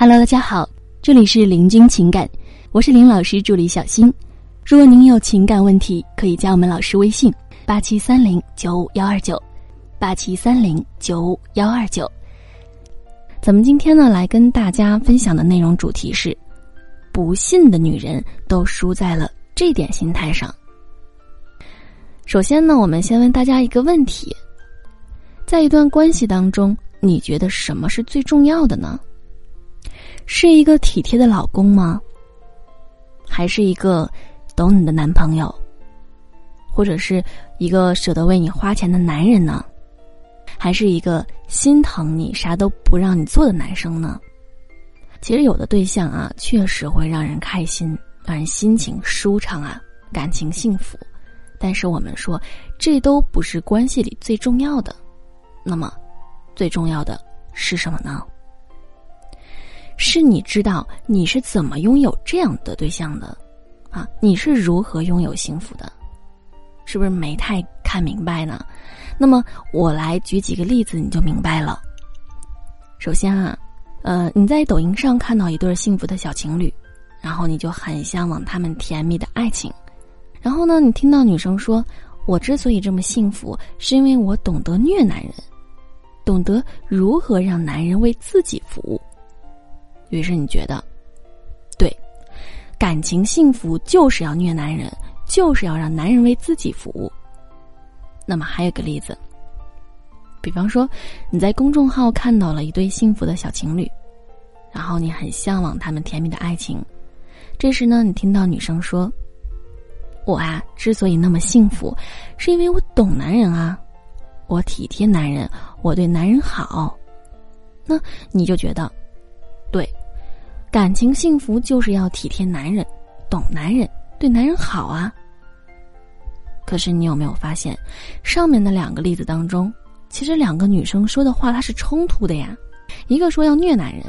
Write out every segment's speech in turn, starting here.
Hello，大家好，这里是林君情感，我是林老师助理小新。如果您有情感问题，可以加我们老师微信：八七三零九五幺二九，八七三零九五幺二九。咱们今天呢，来跟大家分享的内容主题是：不信的女人都输在了这点心态上。首先呢，我们先问大家一个问题：在一段关系当中，你觉得什么是最重要的呢？是一个体贴的老公吗？还是一个懂你的男朋友，或者是一个舍得为你花钱的男人呢？还是一个心疼你、啥都不让你做的男生呢？其实有的对象啊，确实会让人开心，让人心情舒畅啊，感情幸福。但是我们说，这都不是关系里最重要的。那么，最重要的是什么呢？是你知道你是怎么拥有这样的对象的，啊，你是如何拥有幸福的，是不是没太看明白呢？那么我来举几个例子，你就明白了。首先啊，呃，你在抖音上看到一对幸福的小情侣，然后你就很向往他们甜蜜的爱情，然后呢，你听到女生说：“我之所以这么幸福，是因为我懂得虐男人，懂得如何让男人为自己服务。”于是你觉得，对，感情幸福就是要虐男人，就是要让男人为自己服务。那么还有个例子，比方说你在公众号看到了一对幸福的小情侣，然后你很向往他们甜蜜的爱情。这时呢，你听到女生说：“我啊，之所以那么幸福，是因为我懂男人啊，我体贴男人，我对男人好。”那你就觉得，对。感情幸福就是要体贴男人，懂男人，对男人好啊。可是你有没有发现，上面的两个例子当中，其实两个女生说的话它是冲突的呀。一个说要虐男人，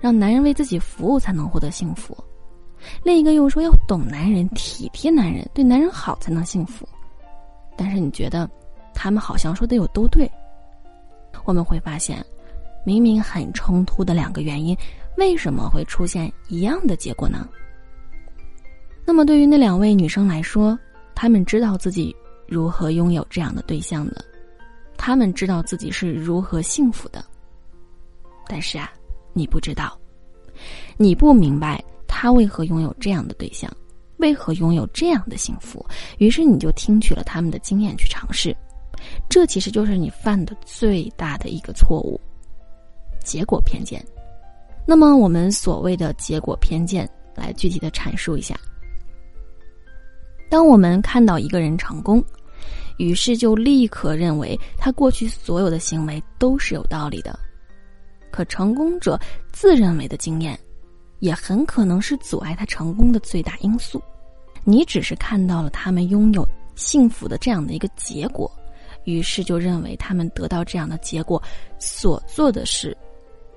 让男人为自己服务才能获得幸福；另一个又说要懂男人，体贴男人，对男人好才能幸福。但是你觉得，他们好像说的有都对？我们会发现，明明很冲突的两个原因。为什么会出现一样的结果呢？那么对于那两位女生来说，她们知道自己如何拥有这样的对象的，她们知道自己是如何幸福的。但是啊，你不知道，你不明白他为何拥有这样的对象，为何拥有这样的幸福，于是你就听取了他们的经验去尝试，这其实就是你犯的最大的一个错误——结果偏见。那么，我们所谓的结果偏见，来具体的阐述一下。当我们看到一个人成功，于是就立刻认为他过去所有的行为都是有道理的。可成功者自认为的经验，也很可能是阻碍他成功的最大因素。你只是看到了他们拥有幸福的这样的一个结果，于是就认为他们得到这样的结果所做的事，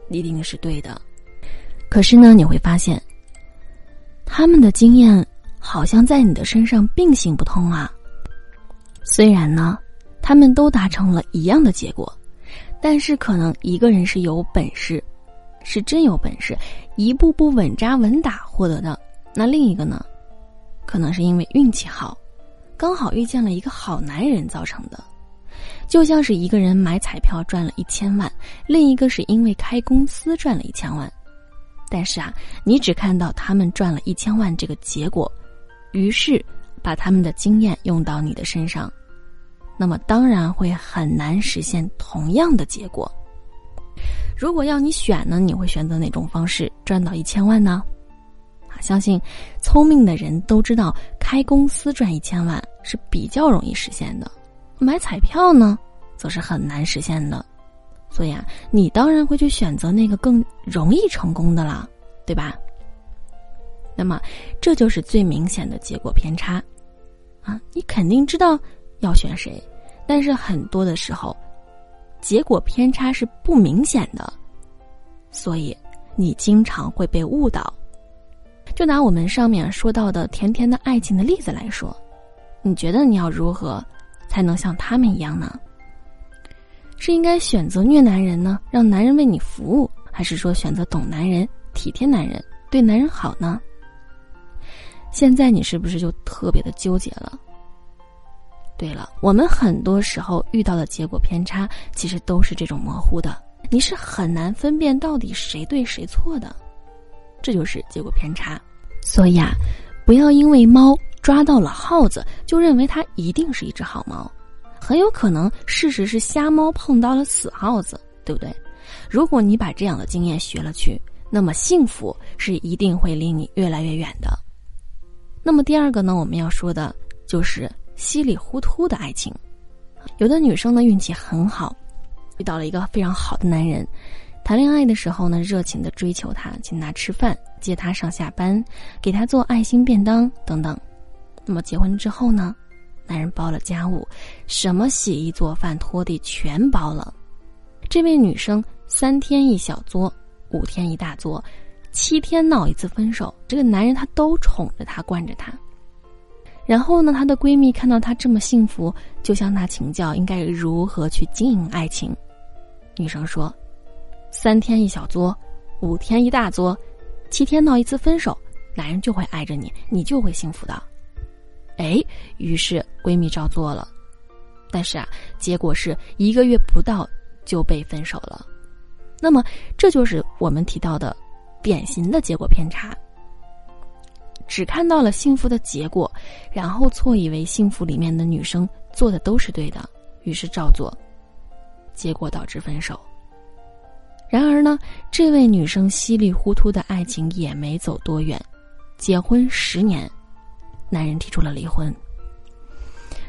一定是对的。可是呢，你会发现，他们的经验好像在你的身上并行不通啊。虽然呢，他们都达成了一样的结果，但是可能一个人是有本事，是真有本事，一步步稳扎稳打获得的；那另一个呢，可能是因为运气好，刚好遇见了一个好男人造成的。就像是一个人买彩票赚了一千万，另一个是因为开公司赚了一千万。但是啊，你只看到他们赚了一千万这个结果，于是把他们的经验用到你的身上，那么当然会很难实现同样的结果。如果要你选呢，你会选择哪种方式赚到一千万呢？啊，相信聪明的人都知道，开公司赚一千万是比较容易实现的，买彩票呢，则是很难实现的。所以啊，你当然会去选择那个更容易成功的了，对吧？那么，这就是最明显的结果偏差，啊，你肯定知道要选谁，但是很多的时候，结果偏差是不明显的，所以你经常会被误导。就拿我们上面说到的甜甜的爱情的例子来说，你觉得你要如何才能像他们一样呢？是应该选择虐男人呢，让男人为你服务，还是说选择懂男人、体贴男人、对男人好呢？现在你是不是就特别的纠结了？对了，我们很多时候遇到的结果偏差，其实都是这种模糊的，你是很难分辨到底谁对谁错的，这就是结果偏差。所以啊，不要因为猫抓到了耗子，就认为它一定是一只好猫，很有可能事实是瞎猫碰到了死耗子，对不对？如果你把这样的经验学了去，那么幸福是一定会离你越来越远的。那么第二个呢，我们要说的就是。稀里糊涂的爱情，有的女生呢运气很好，遇到了一个非常好的男人，谈恋爱的时候呢热情的追求他，请他吃饭，接他上下班，给他做爱心便当等等。那么结婚之后呢，男人包了家务，什么洗衣做饭拖地全包了。这位女生三天一小作，五天一大作，七天闹一次分手，这个男人他都宠着她，惯着她。然后呢，她的闺蜜看到她这么幸福，就向她请教应该如何去经营爱情。女生说：“三天一小作，五天一大作，七天闹一次分手，男人就会爱着你，你就会幸福的。”哎，于是闺蜜照做了，但是啊，结果是一个月不到就被分手了。那么，这就是我们提到的典型的结果偏差。只看到了幸福的结果，然后错以为幸福里面的女生做的都是对的，于是照做，结果导致分手。然而呢，这位女生稀里糊涂的爱情也没走多远，结婚十年，男人提出了离婚。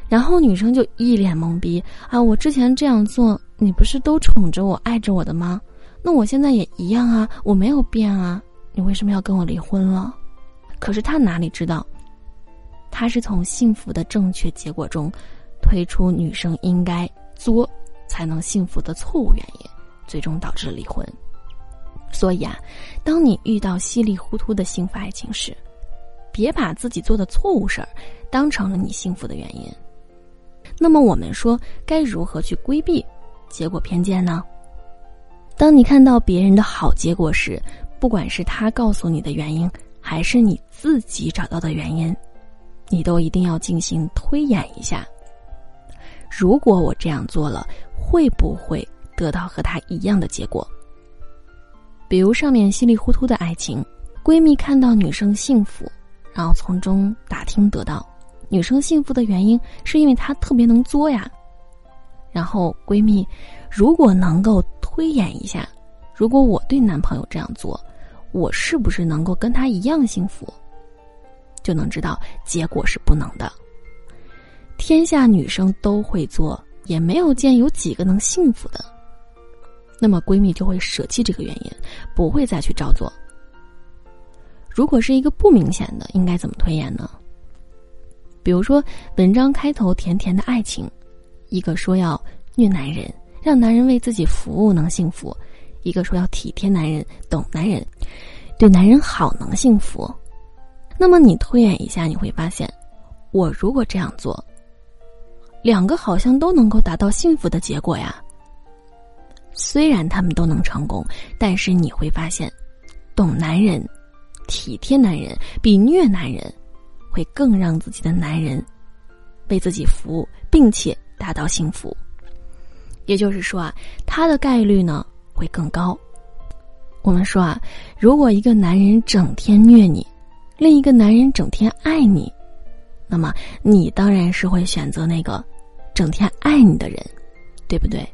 然后女生就一脸懵逼啊！我之前这样做，你不是都宠着我、爱着我的吗？那我现在也一样啊，我没有变啊，你为什么要跟我离婚了？可是他哪里知道，他是从幸福的正确结果中推出女生应该作才能幸福的错误原因，最终导致了离婚。所以啊，当你遇到稀里糊涂的幸福爱情时，别把自己做的错误事儿当成了你幸福的原因。那么我们说该如何去规避结果偏见呢？当你看到别人的好结果时，不管是他告诉你的原因。还是你自己找到的原因，你都一定要进行推演一下。如果我这样做了，会不会得到和他一样的结果？比如上面稀里糊涂的爱情，闺蜜看到女生幸福，然后从中打听得到，女生幸福的原因是因为她特别能作呀。然后闺蜜如果能够推演一下，如果我对男朋友这样做。我是不是能够跟他一样幸福？就能知道结果是不能的。天下女生都会做，也没有见有几个能幸福的。那么闺蜜就会舍弃这个原因，不会再去照做。如果是一个不明显的，应该怎么推演呢？比如说，文章开头甜甜的爱情，一个说要虐男人，让男人为自己服务能幸福。一个说要体贴男人、懂男人、对男人好能幸福，那么你推演一下，你会发现，我如果这样做，两个好像都能够达到幸福的结果呀。虽然他们都能成功，但是你会发现，懂男人、体贴男人比虐男人会更让自己的男人为自己服务，并且达到幸福。也就是说啊，他的概率呢？会更高。我们说啊，如果一个男人整天虐你，另一个男人整天爱你，那么你当然是会选择那个整天爱你的人，对不对？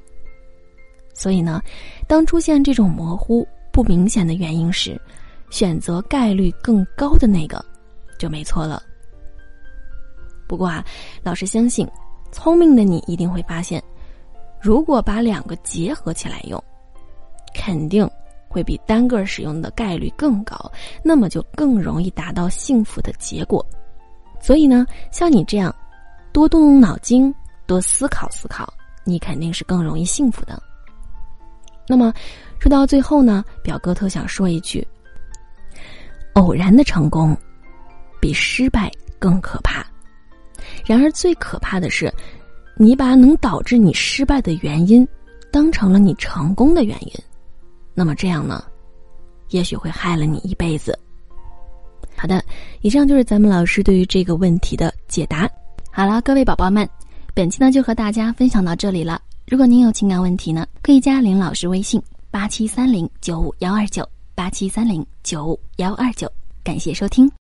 所以呢，当出现这种模糊不明显的原因时，选择概率更高的那个就没错了。不过啊，老师相信，聪明的你一定会发现，如果把两个结合起来用。肯定会比单个使用的概率更高，那么就更容易达到幸福的结果。所以呢，像你这样多动动脑筋、多思考思考，你肯定是更容易幸福的。那么说到最后呢，表哥特想说一句：偶然的成功比失败更可怕。然而最可怕的是，你把能导致你失败的原因当成了你成功的原因。那么这样呢，也许会害了你一辈子。好的，以上就是咱们老师对于这个问题的解答。好了，各位宝宝们，本期呢就和大家分享到这里了。如果您有情感问题呢，可以加林老师微信八七三零九五幺二九八七三零九五幺二九。感谢收听。